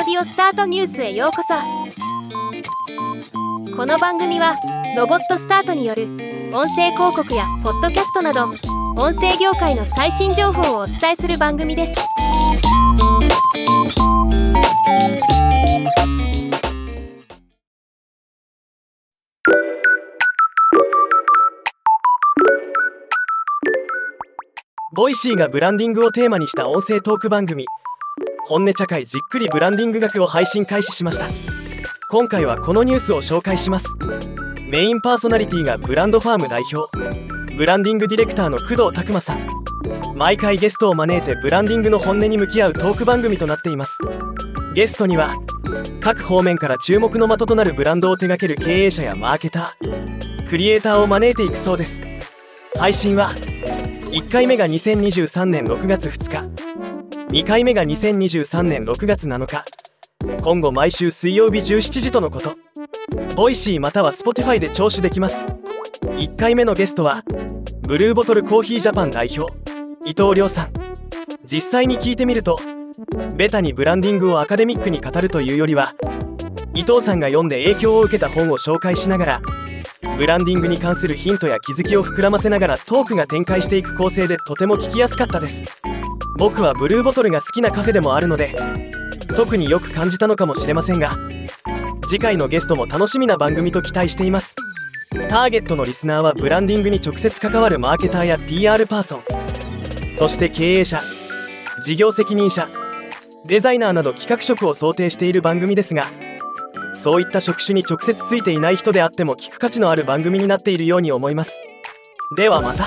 オスタートニュースへようこそ。この番組はロボットスタートによる音声広告やポッドキャストなど音声業界の最新情報をお伝えする番組です。ボイシーがブランディングをテーマにした音声トーク番組。本音茶会じっくりブランディング学を配信開始しました。今回はこのニュースを紹介します。メインパーソナリティがブランドファーム代表。ブランディングディレクターの工藤拓磨さん。毎回ゲストを招いてブランディングの本音に向き合うトーク番組となっています。ゲストには各方面から注目の的となるブランドを手掛ける経営者やマーケター。クリエイターを招いていくそうです。配信は1回目が2023年6月2日。2回目が2023年6月7日。今後毎週水曜日17時とのこと。ボイシーまたは Spotify で聴取できます。1回目のゲストはブルーボトルコーヒージャパン代表伊藤亮さん。実際に聞いてみるとベタにブランディングをアカデミックに語るというよりは伊藤さんが読んで影響を受けた本を紹介しながらブランディングに関するヒントや気づきを膨らませながらトークが展開していく構成でとても聞きやすかったです。僕はブルーボトルが好きなカフェでもあるので特によく感じたのかもしれませんが次回のゲストも楽しみな番組と期待しています。ターゲットのリスナーはブランディングに直接関わるマーケターや PR パーソンそして経営者事業責任者デザイナーなど企画職を想定している番組ですがそういった職種に直接ついていない人であっても聞く価値のある番組になっているように思います。ではまた。